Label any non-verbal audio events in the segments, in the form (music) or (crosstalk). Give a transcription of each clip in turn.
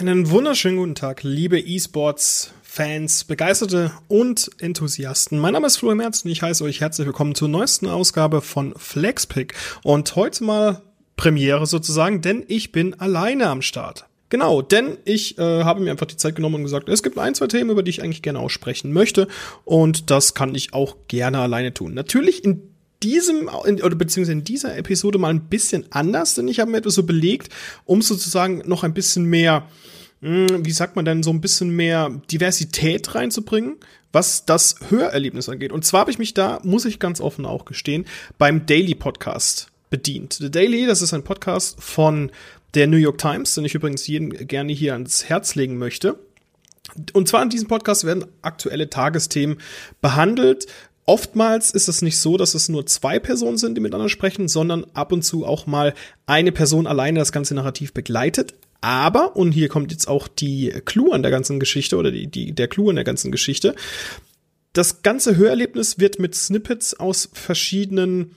Einen wunderschönen guten Tag, liebe E-Sports Fans, Begeisterte und Enthusiasten. Mein Name ist Florian Merz und ich heiße euch herzlich willkommen zur neuesten Ausgabe von Flexpick. Und heute mal Premiere sozusagen, denn ich bin alleine am Start. Genau, denn ich äh, habe mir einfach die Zeit genommen und gesagt, es gibt ein, zwei Themen, über die ich eigentlich gerne aussprechen möchte. Und das kann ich auch gerne alleine tun. Natürlich in diesem oder beziehungsweise in dieser Episode mal ein bisschen anders, denn ich habe mir etwas so belegt, um sozusagen noch ein bisschen mehr, hm, wie sagt man denn, so ein bisschen mehr Diversität reinzubringen, was das Hörerlebnis angeht. Und zwar habe ich mich da, muss ich ganz offen auch gestehen, beim Daily Podcast bedient. The Daily, das ist ein Podcast von der New York Times, den ich übrigens jeden gerne hier ans Herz legen möchte. Und zwar in diesem Podcast werden aktuelle Tagesthemen behandelt, Oftmals ist es nicht so, dass es nur zwei Personen sind, die miteinander sprechen, sondern ab und zu auch mal eine Person alleine das ganze Narrativ begleitet. Aber, und hier kommt jetzt auch die Clou an der ganzen Geschichte oder die, die, der Clou an der ganzen Geschichte, das ganze Hörerlebnis wird mit Snippets aus verschiedenen,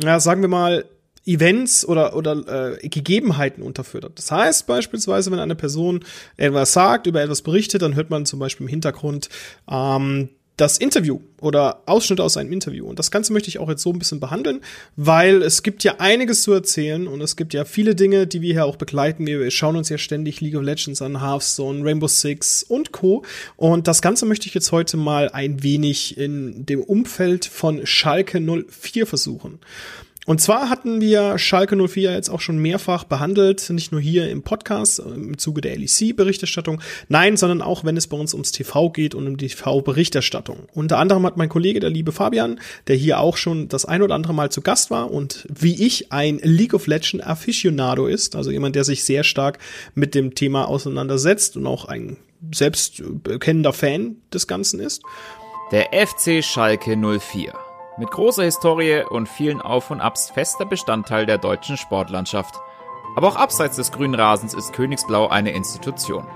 ja, sagen wir mal, Events oder, oder äh, Gegebenheiten unterfüttert. Das heißt beispielsweise, wenn eine Person etwas sagt, über etwas berichtet, dann hört man zum Beispiel im Hintergrund ähm, das Interview oder Ausschnitte aus einem Interview. Und das Ganze möchte ich auch jetzt so ein bisschen behandeln, weil es gibt ja einiges zu erzählen und es gibt ja viele Dinge, die wir hier auch begleiten. Wir schauen uns ja ständig League of Legends an, Hearthstone, Rainbow Six und Co. Und das Ganze möchte ich jetzt heute mal ein wenig in dem Umfeld von Schalke 04 versuchen. Und zwar hatten wir Schalke 04 jetzt auch schon mehrfach behandelt, nicht nur hier im Podcast äh, im Zuge der LEC-Berichterstattung, nein, sondern auch wenn es bei uns ums TV geht und um die TV-Berichterstattung. Unter anderem hat mein Kollege, der liebe Fabian, der hier auch schon das ein oder andere Mal zu Gast war und wie ich ein League of Legends Aficionado ist, also jemand, der sich sehr stark mit dem Thema auseinandersetzt und auch ein selbst bekennender Fan des Ganzen ist. Der FC Schalke 04 mit großer Historie und vielen Auf und Abs fester Bestandteil der deutschen Sportlandschaft. Aber auch abseits des grünen Rasens ist Königsblau eine Institution.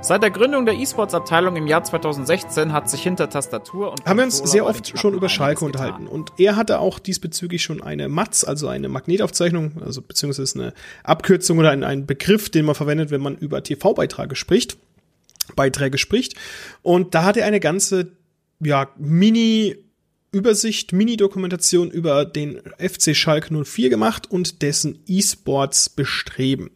Seit der Gründung der E-Sports-Abteilung im Jahr 2016 hat sich hinter Tastatur und haben wir uns sehr oft schon über Schalke unterhalten und er hatte auch diesbezüglich schon eine MATS, also eine Magnetaufzeichnung, also beziehungsweise eine Abkürzung oder ein, ein Begriff, den man verwendet, wenn man über TV-Beiträge spricht, Beiträge spricht und da hat er eine ganze ja Mini Übersicht, Mini-Dokumentation über den FC Schalke 04 gemacht und dessen E-Sports Bestreben.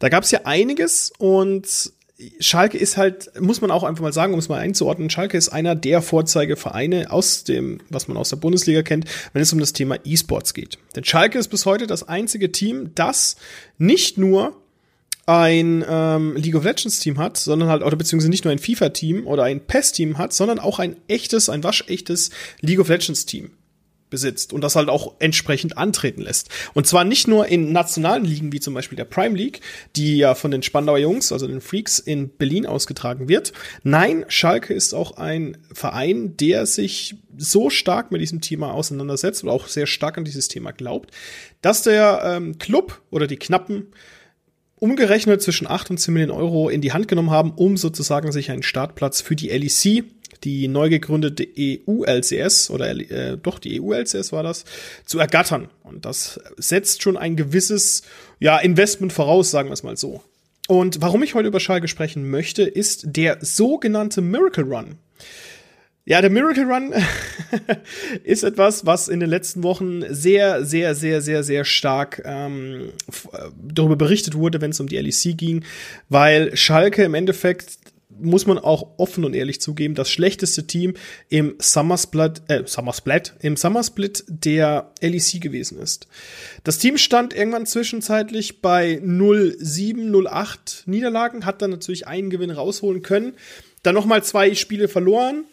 Da gab es ja einiges und Schalke ist halt, muss man auch einfach mal sagen, um es mal einzuordnen, Schalke ist einer der Vorzeigevereine aus dem, was man aus der Bundesliga kennt, wenn es um das Thema E-Sports geht. Denn Schalke ist bis heute das einzige Team, das nicht nur ein ähm, League of Legends Team hat, sondern halt, oder beziehungsweise nicht nur ein FIFA Team oder ein PES Team hat, sondern auch ein echtes, ein waschechtes League of Legends Team besitzt und das halt auch entsprechend antreten lässt. Und zwar nicht nur in nationalen Ligen, wie zum Beispiel der Prime League, die ja von den Spandauer Jungs, also den Freaks in Berlin ausgetragen wird. Nein, Schalke ist auch ein Verein, der sich so stark mit diesem Thema auseinandersetzt oder auch sehr stark an dieses Thema glaubt, dass der ähm, Club oder die Knappen umgerechnet zwischen 8 und 10 Millionen Euro in die Hand genommen haben, um sozusagen sich einen Startplatz für die LEC, die neu gegründete EU-LCS oder äh, doch die EU-LCS war das, zu ergattern. Und das setzt schon ein gewisses ja, Investment voraus, sagen wir es mal so. Und warum ich heute über Schalke sprechen möchte, ist der sogenannte Miracle Run. Ja, der Miracle Run (laughs) ist etwas, was in den letzten Wochen sehr, sehr, sehr, sehr, sehr stark ähm, äh, darüber berichtet wurde, wenn es um die LEC ging, weil Schalke im Endeffekt muss man auch offen und ehrlich zugeben, das schlechteste Team im Summersplit, äh, Summersplit, im Summersplit der LEC gewesen ist. Das Team stand irgendwann zwischenzeitlich bei 0-7, 0-8 Niederlagen, hat dann natürlich einen Gewinn rausholen können, dann nochmal zwei Spiele verloren,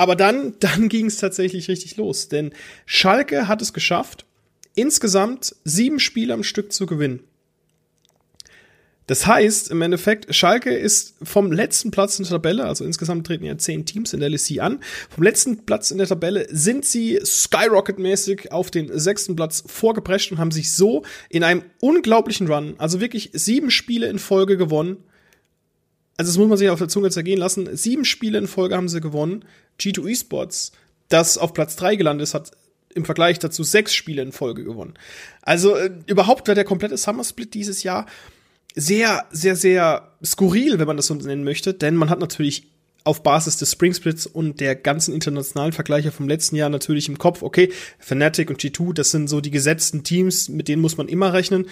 aber dann, (laughs) dann ging es tatsächlich richtig los, denn Schalke hat es geschafft, insgesamt sieben Spiele am Stück zu gewinnen. Das heißt, im Endeffekt, Schalke ist vom letzten Platz in der Tabelle, also insgesamt treten ja zehn Teams in der LEC an, vom letzten Platz in der Tabelle sind sie skyrocket-mäßig auf den sechsten Platz vorgeprescht und haben sich so in einem unglaublichen Run, also wirklich sieben Spiele in Folge gewonnen, also das muss man sich auf der Zunge zergehen lassen. Sieben Spiele in Folge haben sie gewonnen. G2 Esports, das auf Platz drei gelandet ist, hat im Vergleich dazu sechs Spiele in Folge gewonnen. Also äh, überhaupt war der komplette Summer Split dieses Jahr sehr, sehr, sehr skurril, wenn man das so nennen möchte, denn man hat natürlich auf Basis des Spring Splits und der ganzen internationalen Vergleiche vom letzten Jahr natürlich im Kopf, okay, Fnatic und G2, das sind so die gesetzten Teams, mit denen muss man immer rechnen.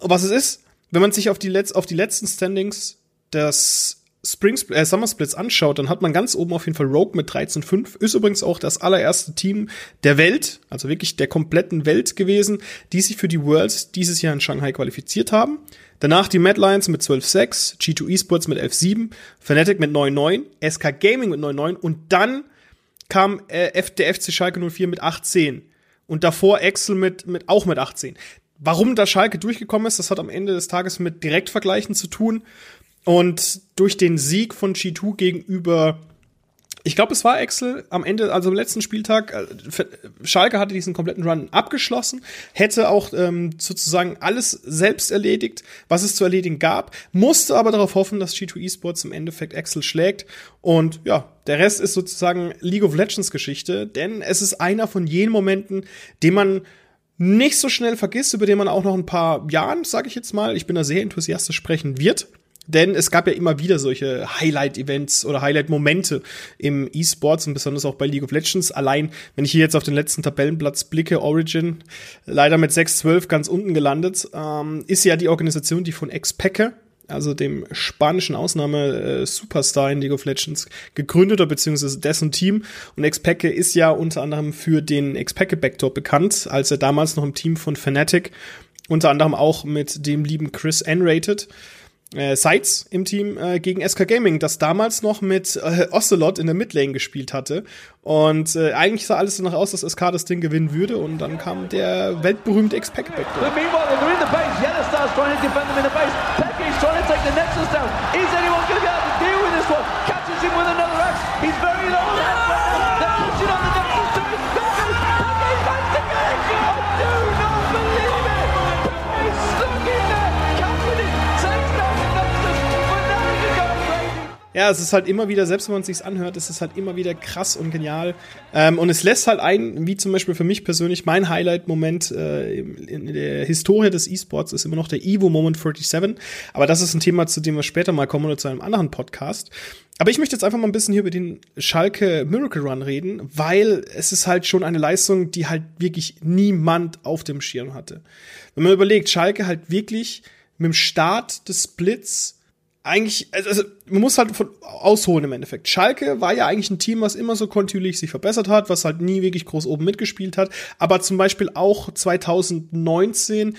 Was es ist, wenn man sich auf die, Letz auf die letzten Standings des Spring äh, Summer Splits anschaut, dann hat man ganz oben auf jeden Fall Rogue mit 13,5. Ist übrigens auch das allererste Team der Welt, also wirklich der kompletten Welt gewesen, die sich für die Worlds dieses Jahr in Shanghai qualifiziert haben. Danach die Mad Lions mit 12,6, G2 Esports mit 11,7, Fnatic mit 9,9, SK Gaming mit 9,9 und dann kam äh, der FC Schalke 04 mit 18 und davor Excel mit, mit auch mit 18. Warum da Schalke durchgekommen ist, das hat am Ende des Tages mit Direktvergleichen zu tun. Und durch den Sieg von G2 gegenüber, ich glaube, es war Excel am Ende, also am letzten Spieltag, äh, Schalke hatte diesen kompletten Run abgeschlossen, hätte auch ähm, sozusagen alles selbst erledigt, was es zu erledigen gab, musste aber darauf hoffen, dass G2 Esports im Endeffekt Excel schlägt. Und ja, der Rest ist sozusagen League of Legends Geschichte, denn es ist einer von jenen Momenten, den man nicht so schnell vergisst, über den man auch noch ein paar Jahren, sage ich jetzt mal, ich bin da sehr enthusiastisch sprechen wird. Denn es gab ja immer wieder solche Highlight-Events oder Highlight-Momente im E-Sports und besonders auch bei League of Legends. Allein, wenn ich hier jetzt auf den letzten Tabellenplatz blicke, Origin, leider mit 6-12 ganz unten gelandet, ähm, ist ja die Organisation, die von Xpacker, also dem spanischen Ausnahme-Superstar äh, in League of Legends, gegründet oder beziehungsweise dessen Team. Und Xpeke ist ja unter anderem für den Xpeke Backdoor bekannt, als er damals noch im Team von Fnatic, unter anderem auch mit dem lieben Chris N-Rated, äh, Sites im Team äh, gegen SK Gaming, das damals noch mit äh, Ocelot in der Midlane gespielt hatte. Und äh, eigentlich sah alles danach aus, dass SK das Ding gewinnen würde. Und dann kam der weltberühmte X-Pack back. He's ja, es ist halt immer wieder, selbst wenn man es sich anhört, es ist halt immer wieder krass und genial. Ähm, und es lässt halt ein, wie zum Beispiel für mich persönlich, mein Highlight-Moment äh, in der Historie des E-Sports ist immer noch der Evo Moment 47. Aber das ist ein Thema, zu dem wir später mal kommen oder zu einem anderen Podcast. Aber ich möchte jetzt einfach mal ein bisschen hier über den Schalke Miracle Run reden, weil es ist halt schon eine Leistung, die halt wirklich niemand auf dem Schirm hatte. Wenn man überlegt, Schalke halt wirklich mit dem Start des Splits eigentlich, also, also man muss halt von ausholen im Endeffekt. Schalke war ja eigentlich ein Team, was immer so kontinuierlich sich verbessert hat, was halt nie wirklich groß oben mitgespielt hat, aber zum Beispiel auch 2019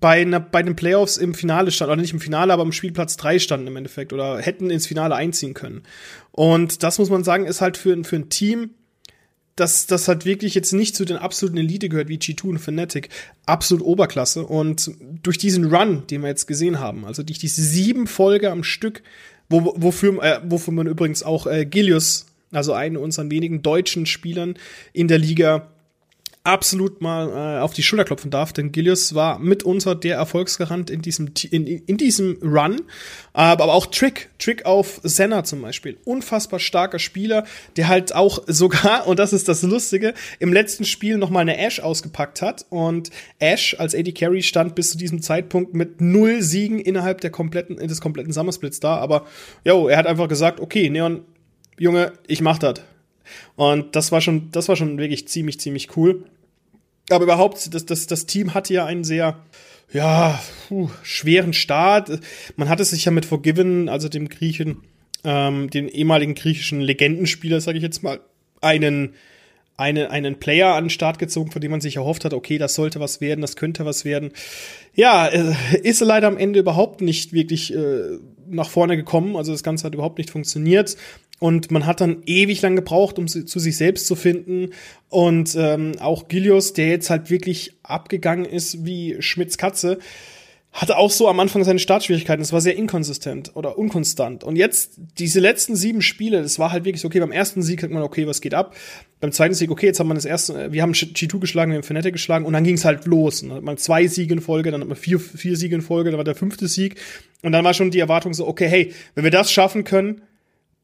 bei, einer, bei den Playoffs im Finale stand, oder nicht im Finale, aber im Spielplatz 3 standen im Endeffekt oder hätten ins Finale einziehen können. Und das muss man sagen, ist halt für, für ein Team, dass das halt wirklich jetzt nicht zu den absoluten Elite gehört wie G2 und Fnatic, absolut Oberklasse. Und durch diesen Run, den wir jetzt gesehen haben, also durch diese sieben Folge am Stück, wo, wofür, äh, wofür man übrigens auch äh, Gilius, also einen unserer wenigen deutschen Spielern in der Liga, absolut mal äh, auf die Schulter klopfen darf, denn Gilius war mitunter der Erfolgsgarant in diesem in, in diesem Run, aber auch Trick, Trick auf Senna zum Beispiel, unfassbar starker Spieler, der halt auch (laughs) sogar und das ist das Lustige im letzten Spiel noch mal eine Ash ausgepackt hat und Ash als AD Carry stand bis zu diesem Zeitpunkt mit null Siegen innerhalb der kompletten des kompletten Summersplits da, aber jo, er hat einfach gesagt, okay, Neon Junge, ich mach das. Und das war schon, das war schon wirklich ziemlich, ziemlich cool. Aber überhaupt, das, das, das Team hatte ja einen sehr, ja, puh, schweren Start. Man hatte sich ja mit Forgiven, also dem Griechen, ähm, den ehemaligen griechischen Legendenspieler, sage ich jetzt mal, einen eine, einen Player an den Start gezogen, von dem man sich erhofft hat, okay, das sollte was werden, das könnte was werden. Ja, äh, ist leider am Ende überhaupt nicht wirklich äh, nach vorne gekommen. Also das Ganze hat überhaupt nicht funktioniert. Und man hat dann ewig lang gebraucht, um zu sich selbst zu finden. Und ähm, auch Gilius, der jetzt halt wirklich abgegangen ist wie Schmidts Katze, hatte auch so am Anfang seine Startschwierigkeiten. Es war sehr inkonsistent oder unkonstant. Und jetzt, diese letzten sieben Spiele, das war halt wirklich so, okay, beim ersten Sieg hat man, okay, was geht ab? Beim zweiten Sieg, okay, jetzt haben wir das erste, wir haben G2 geschlagen, wir haben Fnatic geschlagen und dann ging es halt los. Dann hat man zwei Siege in Folge, dann hat man vier, vier Siege in Folge, dann war der fünfte Sieg. Und dann war schon die Erwartung so, okay, hey, wenn wir das schaffen können,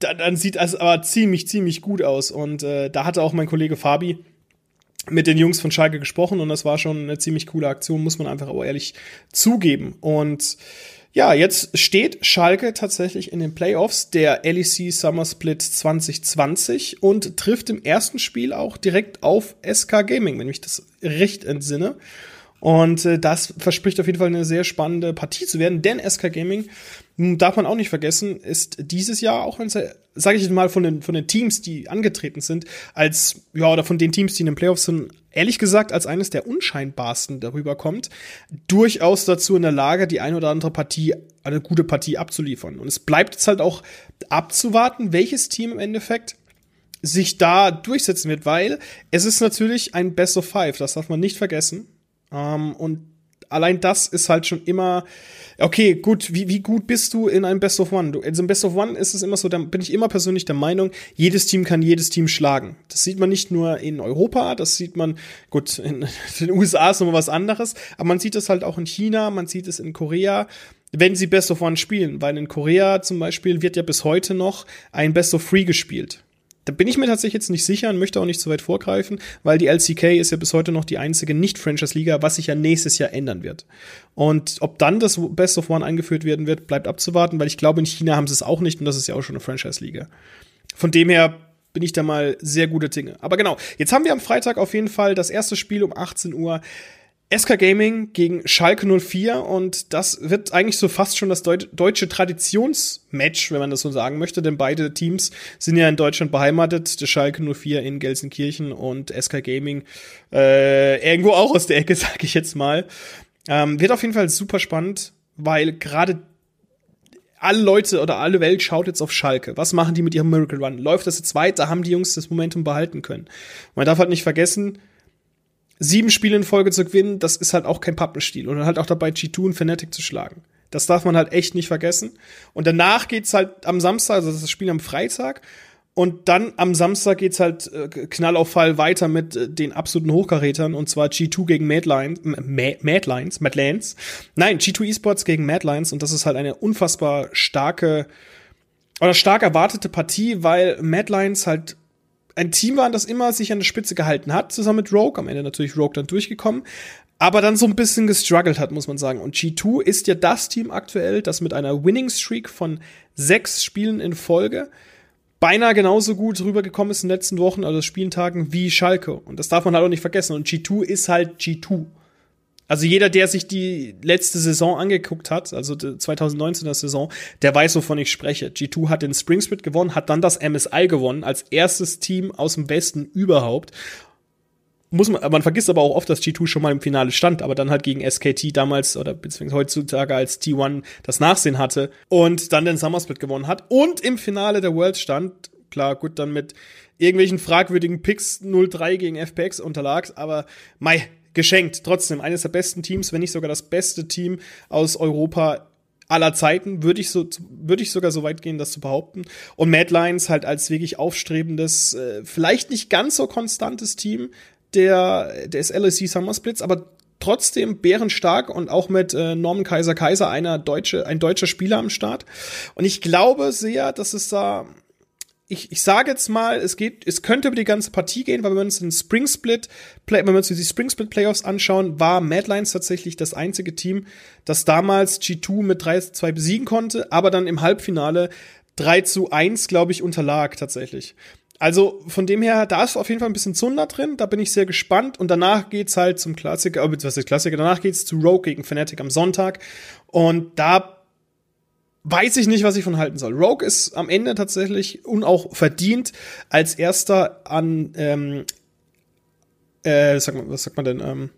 dann, dann sieht es aber ziemlich, ziemlich gut aus. Und äh, da hatte auch mein Kollege Fabi mit den Jungs von Schalke gesprochen und das war schon eine ziemlich coole Aktion, muss man einfach auch ehrlich zugeben. Und Ja, jetzt steht Schalke tatsächlich in den Playoffs der LEC Summer Split 2020 und trifft im ersten Spiel auch direkt auf SK Gaming, wenn ich das recht entsinne. Und äh, das verspricht auf jeden Fall eine sehr spannende Partie zu werden, denn SK Gaming, darf man auch nicht vergessen, ist dieses Jahr auch, sage ich mal, von den, von den Teams, die angetreten sind, als, ja, oder von den Teams, die in den Playoffs sind, ehrlich gesagt, als eines der unscheinbarsten darüber kommt, durchaus dazu in der Lage, die ein oder andere Partie, eine gute Partie abzuliefern. Und es bleibt jetzt halt auch abzuwarten, welches Team im Endeffekt sich da durchsetzen wird, weil es ist natürlich ein Best of Five, das darf man nicht vergessen. Ähm, und allein das ist halt schon immer, okay, gut, wie, wie gut bist du in einem Best of One? Du, also im Best of One ist es immer so, da bin ich immer persönlich der Meinung, jedes Team kann jedes Team schlagen. Das sieht man nicht nur in Europa, das sieht man, gut, in (laughs) den USA ist nochmal was anderes, aber man sieht es halt auch in China, man sieht es in Korea, wenn sie Best of One spielen, weil in Korea zum Beispiel wird ja bis heute noch ein Best of Three gespielt. Da bin ich mir tatsächlich jetzt nicht sicher und möchte auch nicht zu weit vorgreifen, weil die LCK ist ja bis heute noch die einzige Nicht-Franchise-Liga, was sich ja nächstes Jahr ändern wird. Und ob dann das Best of One eingeführt werden wird, bleibt abzuwarten, weil ich glaube, in China haben sie es auch nicht und das ist ja auch schon eine Franchise-Liga. Von dem her bin ich da mal sehr gute Dinge. Aber genau, jetzt haben wir am Freitag auf jeden Fall das erste Spiel um 18 Uhr SK Gaming gegen Schalke 04 und das wird eigentlich so fast schon das Deut deutsche Traditionsmatch, wenn man das so sagen möchte, denn beide Teams sind ja in Deutschland beheimatet, der Schalke 04 in Gelsenkirchen und SK Gaming äh, irgendwo auch aus der Ecke, (laughs) sag ich jetzt mal. Ähm, wird auf jeden Fall super spannend, weil gerade alle Leute oder alle Welt schaut jetzt auf Schalke. Was machen die mit ihrem Miracle Run? Läuft das jetzt weiter? Haben die Jungs das Momentum behalten können? Man darf halt nicht vergessen, sieben Spiele in Folge zu gewinnen, das ist halt auch kein Pappenstiel. Und dann halt auch dabei G2 und Fnatic zu schlagen. Das darf man halt echt nicht vergessen. Und danach geht's halt am Samstag, also das Spiel am Freitag. Und dann am Samstag geht's halt äh, Knall auf Fall weiter mit äh, den absoluten Hochkarätern und zwar G2 gegen Madlines, Madlines, Madlands. Nein, G2 Esports gegen Madlines und das ist halt eine unfassbar starke oder stark erwartete Partie, weil Madlines halt ein Team waren, das immer sich an der Spitze gehalten hat, zusammen mit Rogue. Am Ende natürlich Rogue dann durchgekommen. Aber dann so ein bisschen gestruggelt hat, muss man sagen. Und G2 ist ja das Team aktuell, das mit einer Winning Streak von sechs Spielen in Folge beinahe genauso gut rübergekommen ist in den letzten Wochen, also Spieltagen, wie Schalke. Und das darf man halt auch nicht vergessen. Und G2 ist halt G2. Also jeder, der sich die letzte Saison angeguckt hat, also die 2019er Saison, der weiß, wovon ich spreche. G2 hat den Spring Split gewonnen, hat dann das MSI gewonnen, als erstes Team aus dem Westen überhaupt. Muss man, man vergisst aber auch oft, dass G2 schon mal im Finale stand, aber dann halt gegen SKT damals oder beziehungsweise heutzutage als T1 das Nachsehen hatte und dann den Summer Split gewonnen hat und im Finale der World stand. Klar, gut, dann mit irgendwelchen fragwürdigen Picks 0-3 gegen FPX unterlag, aber mei, geschenkt. Trotzdem eines der besten Teams, wenn nicht sogar das beste Team aus Europa aller Zeiten, würde ich so, würde ich sogar so weit gehen, das zu behaupten. Und Mad Lions halt als wirklich aufstrebendes, äh, vielleicht nicht ganz so konstantes Team der, des LSC Summer Splits, aber trotzdem bärenstark und auch mit äh, Norman Kaiser Kaiser einer deutsche, ein deutscher Spieler am Start. Und ich glaube sehr, dass es da ich, ich sage jetzt mal, es geht, es könnte über die ganze Partie gehen, weil wenn wir uns den Spring Split, Play, wenn wir uns die Spring Split Playoffs anschauen, war Mad Lions tatsächlich das einzige Team, das damals G2 mit 3 zu 2 besiegen konnte, aber dann im Halbfinale 3 zu 1, glaube ich, unterlag tatsächlich. Also von dem her, da ist auf jeden Fall ein bisschen Zunder drin, da bin ich sehr gespannt und danach geht's halt zum Klassiker, äh, was ist Klassiker, danach geht's zu Rogue gegen Fnatic am Sonntag und da weiß ich nicht, was ich von halten soll. Rogue ist am Ende tatsächlich und auch verdient als erster an, ähm, äh, was sagt man denn, ähm,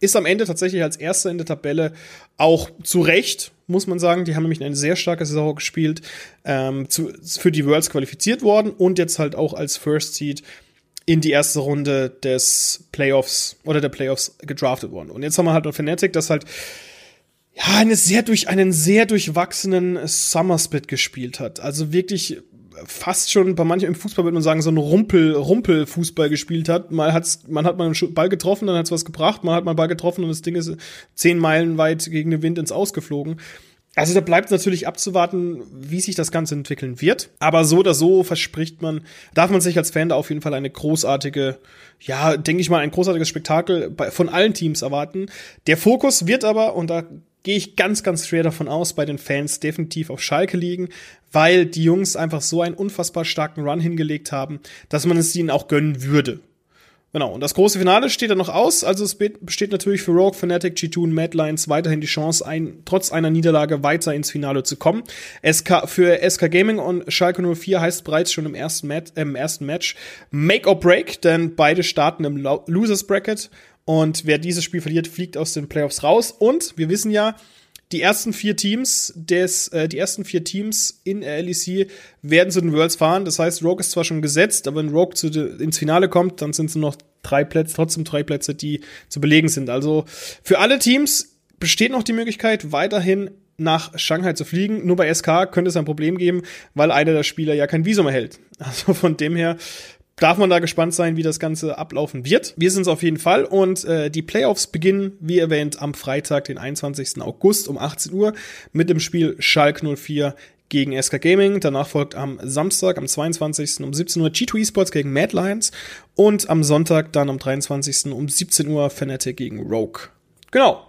ist am Ende tatsächlich als erster in der Tabelle auch zu Recht, muss man sagen. Die haben nämlich eine sehr starke Saison gespielt, ähm, zu, für die Worlds qualifiziert worden und jetzt halt auch als First Seed in die erste Runde des Playoffs oder der Playoffs gedraftet worden. Und jetzt haben wir halt noch Fnatic, das halt ja, eine sehr durch einen sehr durchwachsenen Summer Split gespielt hat. Also wirklich fast schon bei manchen im Fußball würde man sagen so ein Rumpel Rumpel Fußball gespielt hat. Mal hat's man hat mal einen Ball getroffen, dann hat's was gebracht, mal hat mal Ball getroffen und das Ding ist zehn Meilen weit gegen den Wind ins Ausgeflogen. Also da bleibt natürlich abzuwarten, wie sich das Ganze entwickeln wird. Aber so oder so verspricht man, darf man sich als Fan da auf jeden Fall eine großartige, ja, denke ich mal, ein großartiges Spektakel von allen Teams erwarten. Der Fokus wird aber, und da gehe ich ganz, ganz schwer davon aus, bei den Fans definitiv auf Schalke liegen, weil die Jungs einfach so einen unfassbar starken Run hingelegt haben, dass man es ihnen auch gönnen würde. Genau, und das große Finale steht dann noch aus. Also es besteht natürlich für Rogue, Fnatic, G2 und Mad Lions weiterhin die Chance, ein, trotz einer Niederlage weiter ins Finale zu kommen. SK, für SK Gaming und Schalke 04 heißt bereits schon im ersten, Mat äh, im ersten Match Make or Break, denn beide starten im Losers Bracket. Und wer dieses Spiel verliert, fliegt aus den Playoffs raus. Und wir wissen ja, die ersten vier Teams des, äh, die ersten vier Teams in LEC werden zu den Worlds fahren. Das heißt, Rogue ist zwar schon gesetzt, aber wenn Rogue zu de, ins Finale kommt, dann sind es nur noch drei Plätze, trotzdem drei Plätze, die zu belegen sind. Also für alle Teams besteht noch die Möglichkeit, weiterhin nach Shanghai zu fliegen. Nur bei SK könnte es ein Problem geben, weil einer der Spieler ja kein Visum erhält. (laughs) Also von dem her darf man da gespannt sein, wie das Ganze ablaufen wird. Wir sind es auf jeden Fall und äh, die Playoffs beginnen, wie erwähnt, am Freitag, den 21. August um 18 Uhr mit dem Spiel Schalke 04 gegen SK Gaming. Danach folgt am Samstag, am 22. um 17 Uhr G2 Esports gegen Mad Lions und am Sonntag dann am 23. um 17 Uhr Fnatic gegen Rogue. Genau.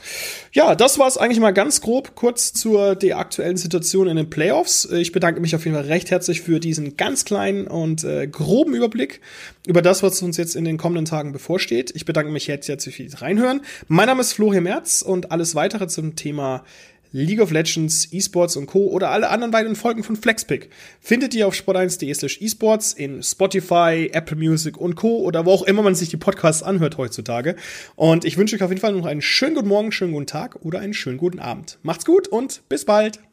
Ja, das war es eigentlich mal ganz grob kurz zur der aktuellen Situation in den Playoffs. Ich bedanke mich auf jeden Fall recht herzlich für diesen ganz kleinen und äh, groben Überblick über das, was uns jetzt in den kommenden Tagen bevorsteht. Ich bedanke mich jetzt herzlich fürs Reinhören. Mein Name ist Florian Merz und alles weitere zum Thema League of Legends, Esports und Co. oder alle anderen weiteren Folgen von Flexpick findet ihr auf sport1.de slash esports in Spotify, Apple Music und Co. oder wo auch immer man sich die Podcasts anhört heutzutage. Und ich wünsche euch auf jeden Fall noch einen schönen guten Morgen, schönen guten Tag oder einen schönen guten Abend. Macht's gut und bis bald!